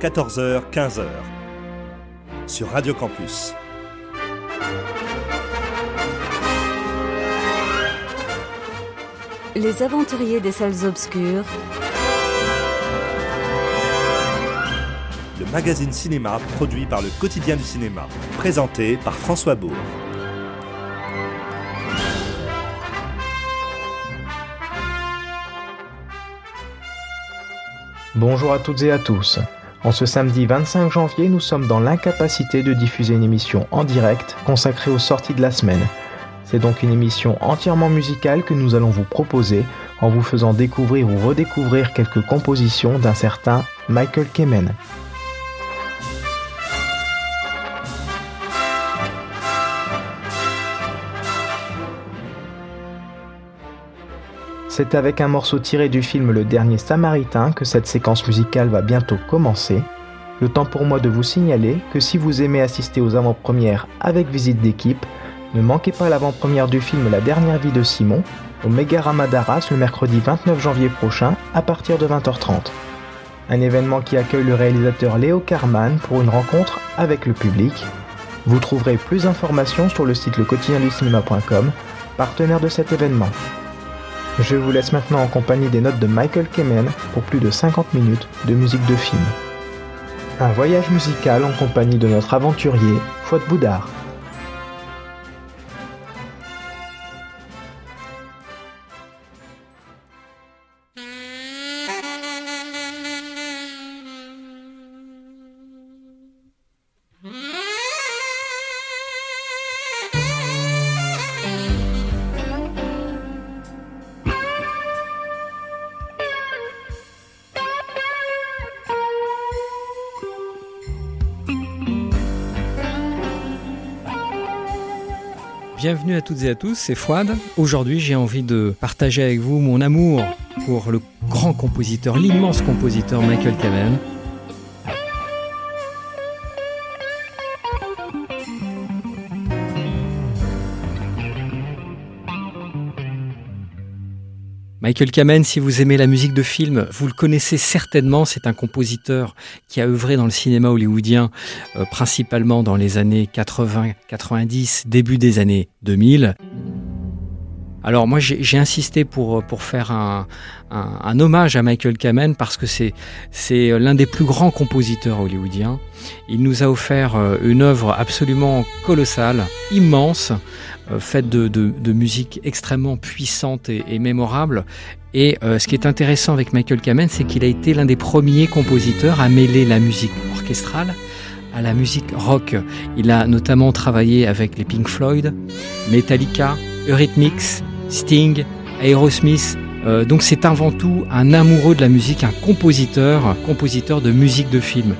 14h, 15h. Sur Radio Campus. Les aventuriers des salles obscures. Le magazine cinéma produit par le quotidien du cinéma. Présenté par François Bourg. Bonjour à toutes et à tous. En ce samedi 25 janvier, nous sommes dans l'incapacité de diffuser une émission en direct consacrée aux sorties de la semaine. C'est donc une émission entièrement musicale que nous allons vous proposer en vous faisant découvrir ou redécouvrir quelques compositions d'un certain Michael Kamen. C'est avec un morceau tiré du film Le Dernier Samaritain que cette séquence musicale va bientôt commencer. Le temps pour moi de vous signaler que si vous aimez assister aux avant-premières avec visite d'équipe, ne manquez pas l'avant-première du film La dernière vie de Simon au Mega Ramadaras le mercredi 29 janvier prochain à partir de 20h30. Un événement qui accueille le réalisateur Léo Carman pour une rencontre avec le public. Vous trouverez plus d'informations sur le site lequotidienducinéma.com, partenaire de cet événement. Je vous laisse maintenant en compagnie des notes de Michael Kamen pour plus de 50 minutes de musique de film. Un voyage musical en compagnie de notre aventurier, Fouad Boudard. Bienvenue à toutes et à tous, c'est Fouad. Aujourd'hui, j'ai envie de partager avec vous mon amour pour le grand compositeur, l'immense compositeur Michael Kamen. Michael Kamen, si vous aimez la musique de film, vous le connaissez certainement. C'est un compositeur qui a œuvré dans le cinéma hollywoodien, euh, principalement dans les années 80, 90, début des années 2000. Alors moi j'ai insisté pour, pour faire un, un, un, hommage à Michael Kamen parce que c'est l'un des plus grands compositeurs hollywoodiens. Il nous a offert euh, une œuvre absolument colossale, immense, euh, faite de, de, musique extrêmement puissante et, et mémorable. Et euh, ce qui est intéressant avec Michael Kamen, c'est qu'il a été l'un des premiers compositeurs à mêler la musique orchestrale à la musique rock. Il a notamment travaillé avec les Pink Floyd, Metallica, Eurythmics, Sting, Aerosmith. Euh, donc c'est avant tout un amoureux de la musique, un compositeur, un compositeur de musique de film.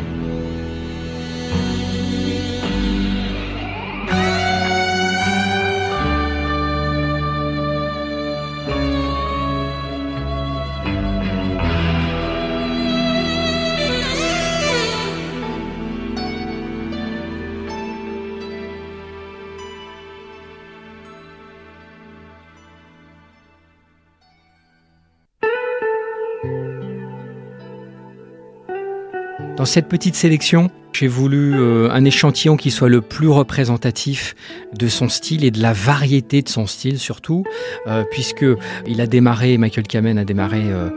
Dans cette petite sélection, j'ai voulu euh, un échantillon qui soit le plus représentatif de son style et de la variété de son style surtout, euh, puisque il a démarré, Michael Kamen a démarré euh,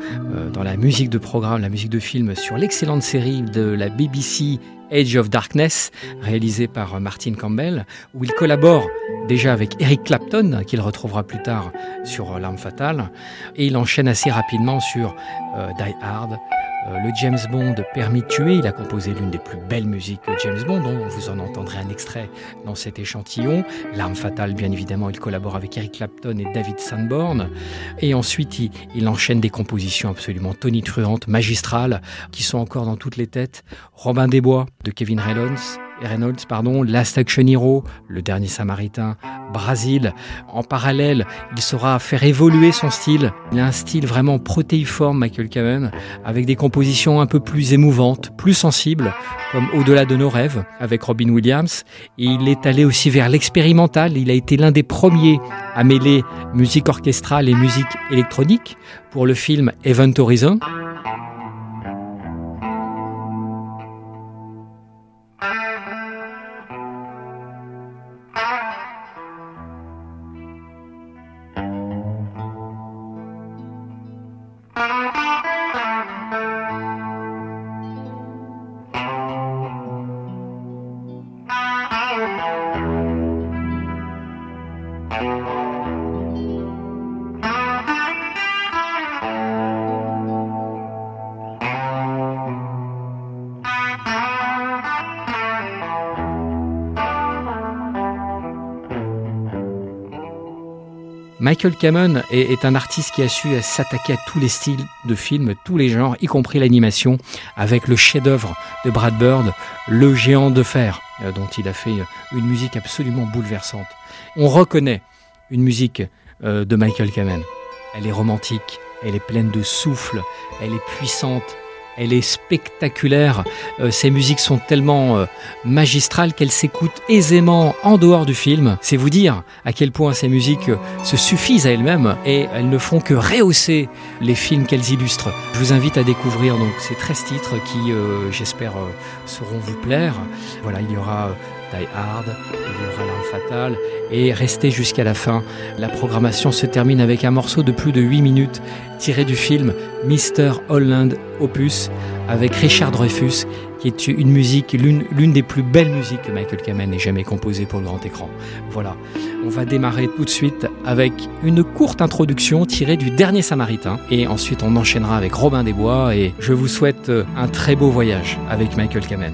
dans la musique de programme, la musique de film sur l'excellente série de la BBC Age of Darkness, réalisée par Martin Campbell, où il collabore déjà avec Eric Clapton, qu'il retrouvera plus tard sur L'Arme Fatale, et il enchaîne assez rapidement sur Die Hard, le James Bond Permis de tuer, il a composé l'une des plus belles musiques de James Bond, dont vous en entendrez un extrait dans cet échantillon. L'arme fatale, bien évidemment, il collabore avec Eric Clapton et David Sanborn. Et ensuite, il, il enchaîne des compositions absolument tonitruantes, magistrales, qui sont encore dans toutes les têtes. Robin des Bois de Kevin Reynolds, Reynolds, pardon, Last Action Hero, Le Dernier Samaritain, Brasil. En parallèle, il saura faire évoluer son style. Il a un style vraiment protéiforme, Michael Kamen, avec des compositions un peu plus émouvantes, plus sensibles, comme Au-delà de nos rêves, avec Robin Williams. Il est allé aussi vers l'expérimental. Il a été l'un des premiers à mêler musique orchestrale et musique électronique pour le film Event Horizon. Michael Kamen est, un artiste qui a su s'attaquer à tous les styles de films, tous les genres, y compris l'animation, avec le chef-d'œuvre de Brad Bird, Le Géant de Fer, euh, dont il a fait une musique absolument bouleversante. On reconnaît une musique euh, de Michael Kamen. Elle est romantique, elle est pleine de souffle, elle est puissante, elle est spectaculaire. Euh, ces musiques sont tellement euh, magistrales qu'elles s'écoutent aisément en dehors du film. C'est vous dire à quel point ces musiques euh, se suffisent à elles-mêmes et elles ne font que rehausser les films qu'elles illustrent. Je vous invite à découvrir donc ces 13 titres qui, j'espère, sauront vous plaire. Voilà, il y aura Die Hard, il y aura fatale et restez jusqu'à la fin. La programmation se termine avec un morceau de plus de 8 minutes tiré du film Mr. Holland Opus avec Richard Dreyfus qui est une musique, l'une des plus belles musiques que Michael Kamen ait jamais composée pour le grand écran. Voilà, on va démarrer tout de suite avec une courte introduction tirée du Dernier Samaritain et ensuite on enchaînera avec Robin des Bois et je vous souhaite un très beau voyage avec Michael Kamen.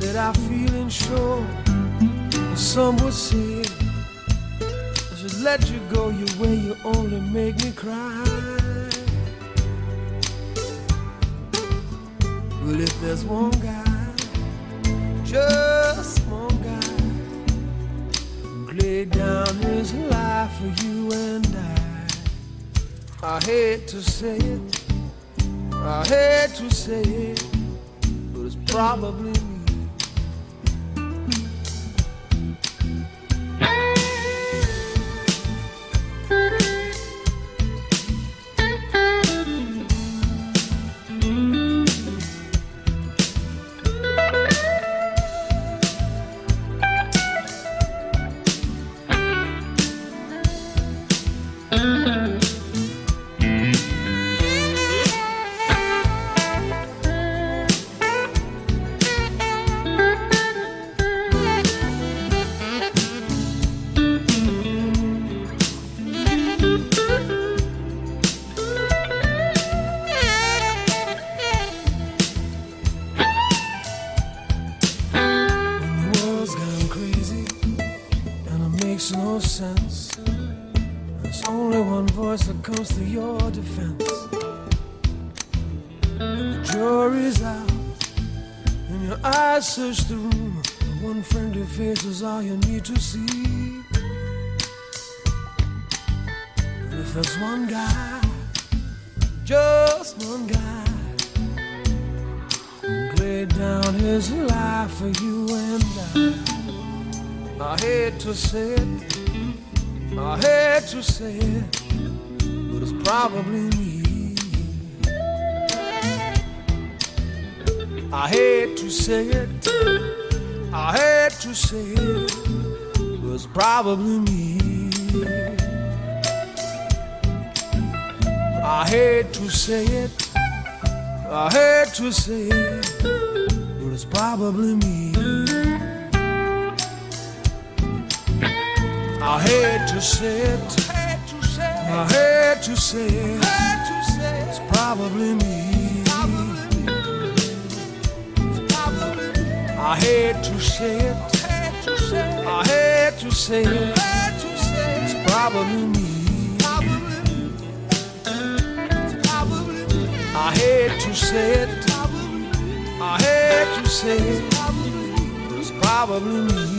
that I feel and show. Some would say I should let you go your way, you only make me cry. But if there's one guy, just one guy, who laid down his life for you and I, I hate to say it, I hate to say it, but it's probably defense. The jury's out, and your eyes search the room. One friendly face is all you need to see. And if there's one guy, just one guy laid down his life for you and I. I hate to say it, I hate to say it, probably me. I hate to say it, I hate to say it, but it's probably me. I hate to say it. I hate to say it, but it's probably me. I hate to say it. I hate to say it. It's probably me. I hate to say it. I hate to say it. It's probably me. I hate to say it. I hate to say it. It's probably me.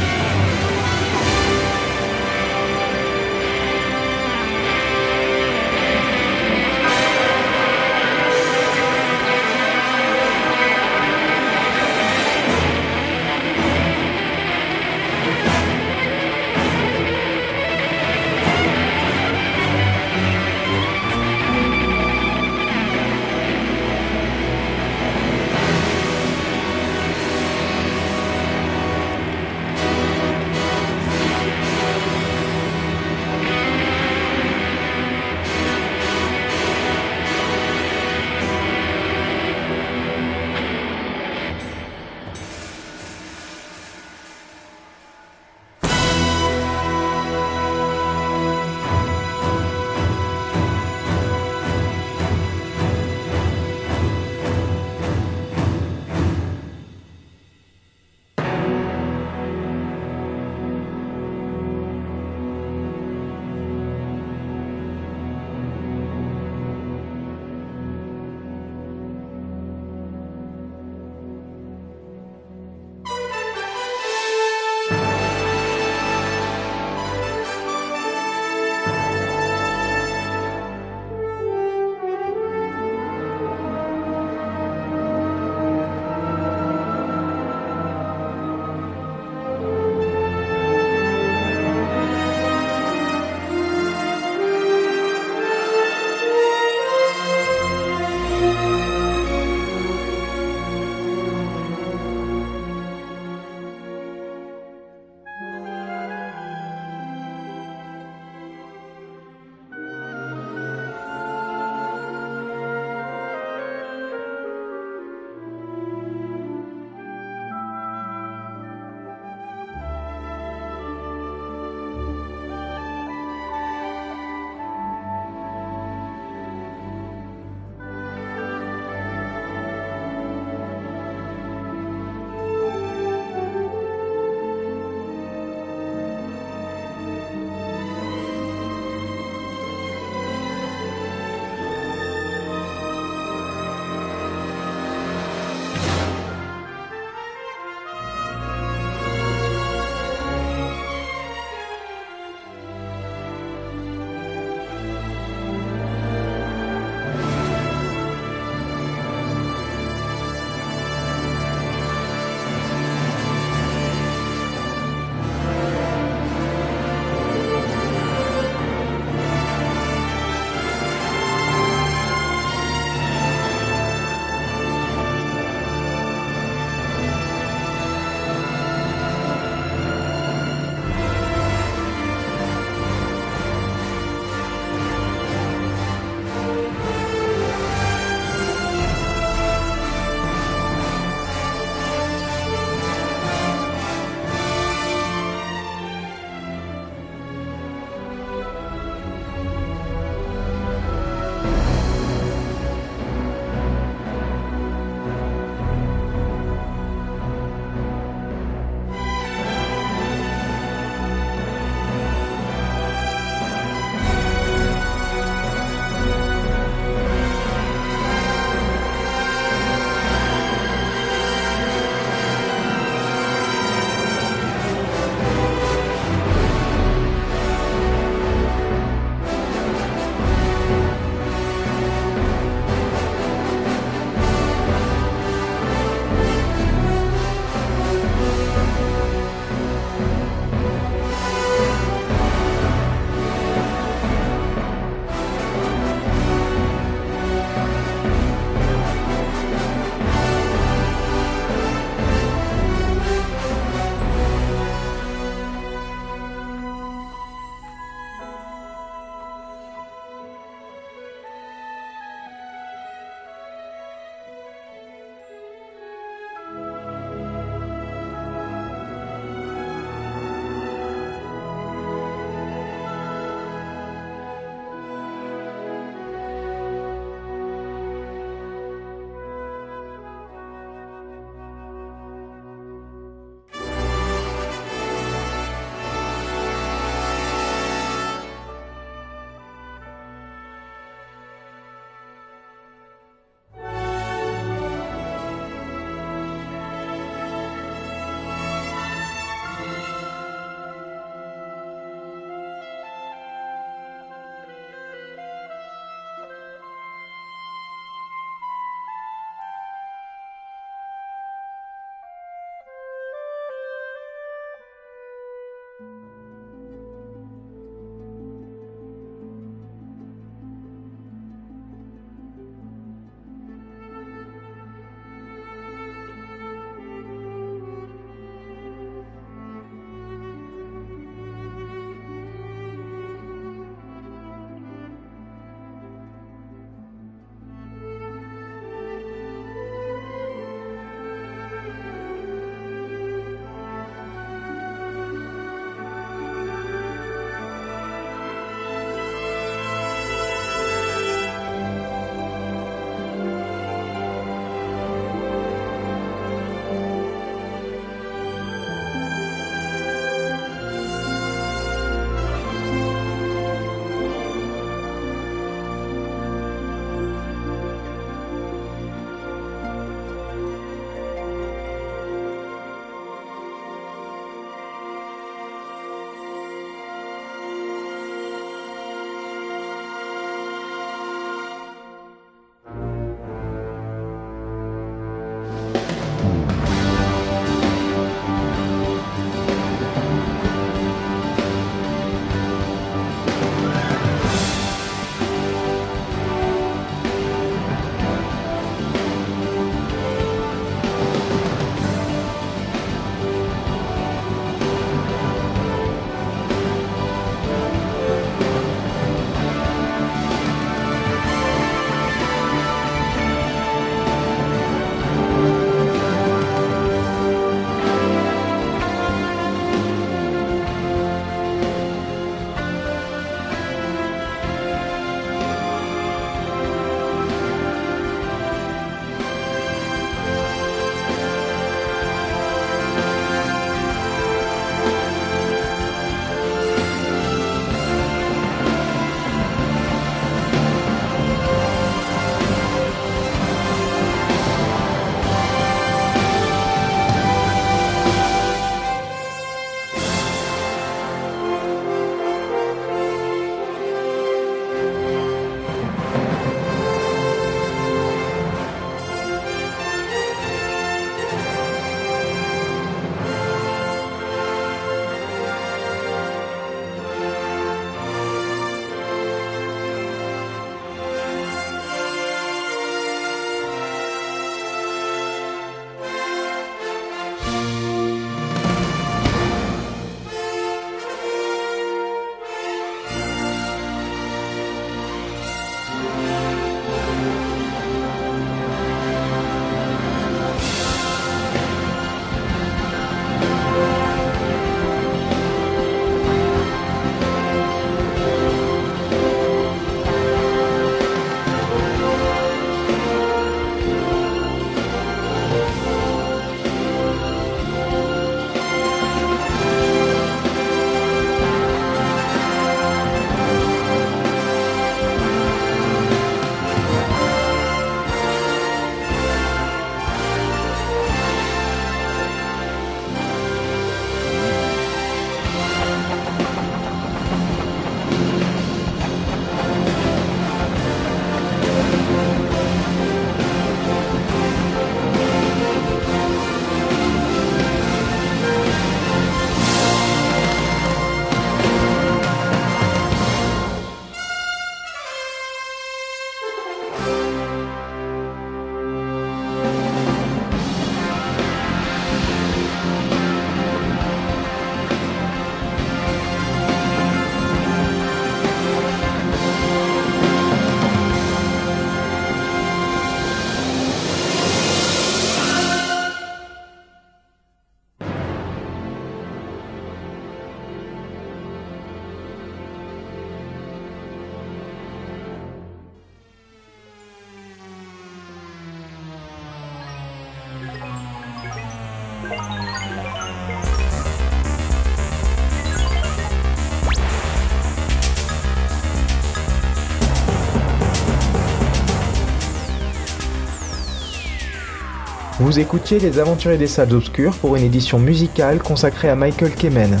Vous écoutiez Les Aventuriers des Salles Obscures pour une édition musicale consacrée à Michael Kemen.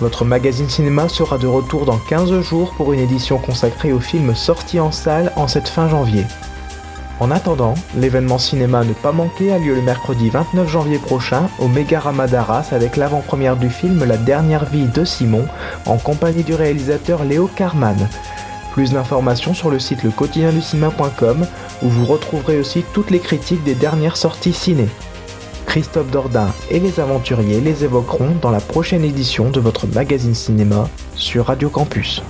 Votre magazine cinéma sera de retour dans 15 jours pour une édition consacrée aux films sortis en salle en cette fin janvier. En attendant, l'événement cinéma ne pas manquer a lieu le mercredi 29 janvier prochain au Megarama d'Arras avec l'avant-première du film La dernière vie de Simon en compagnie du réalisateur Léo Carman. Plus d'informations sur le site lequotidienducinéma.com où vous retrouverez aussi toutes les critiques des dernières sorties ciné. Christophe Dordain et les aventuriers les évoqueront dans la prochaine édition de votre magazine cinéma sur Radio Campus.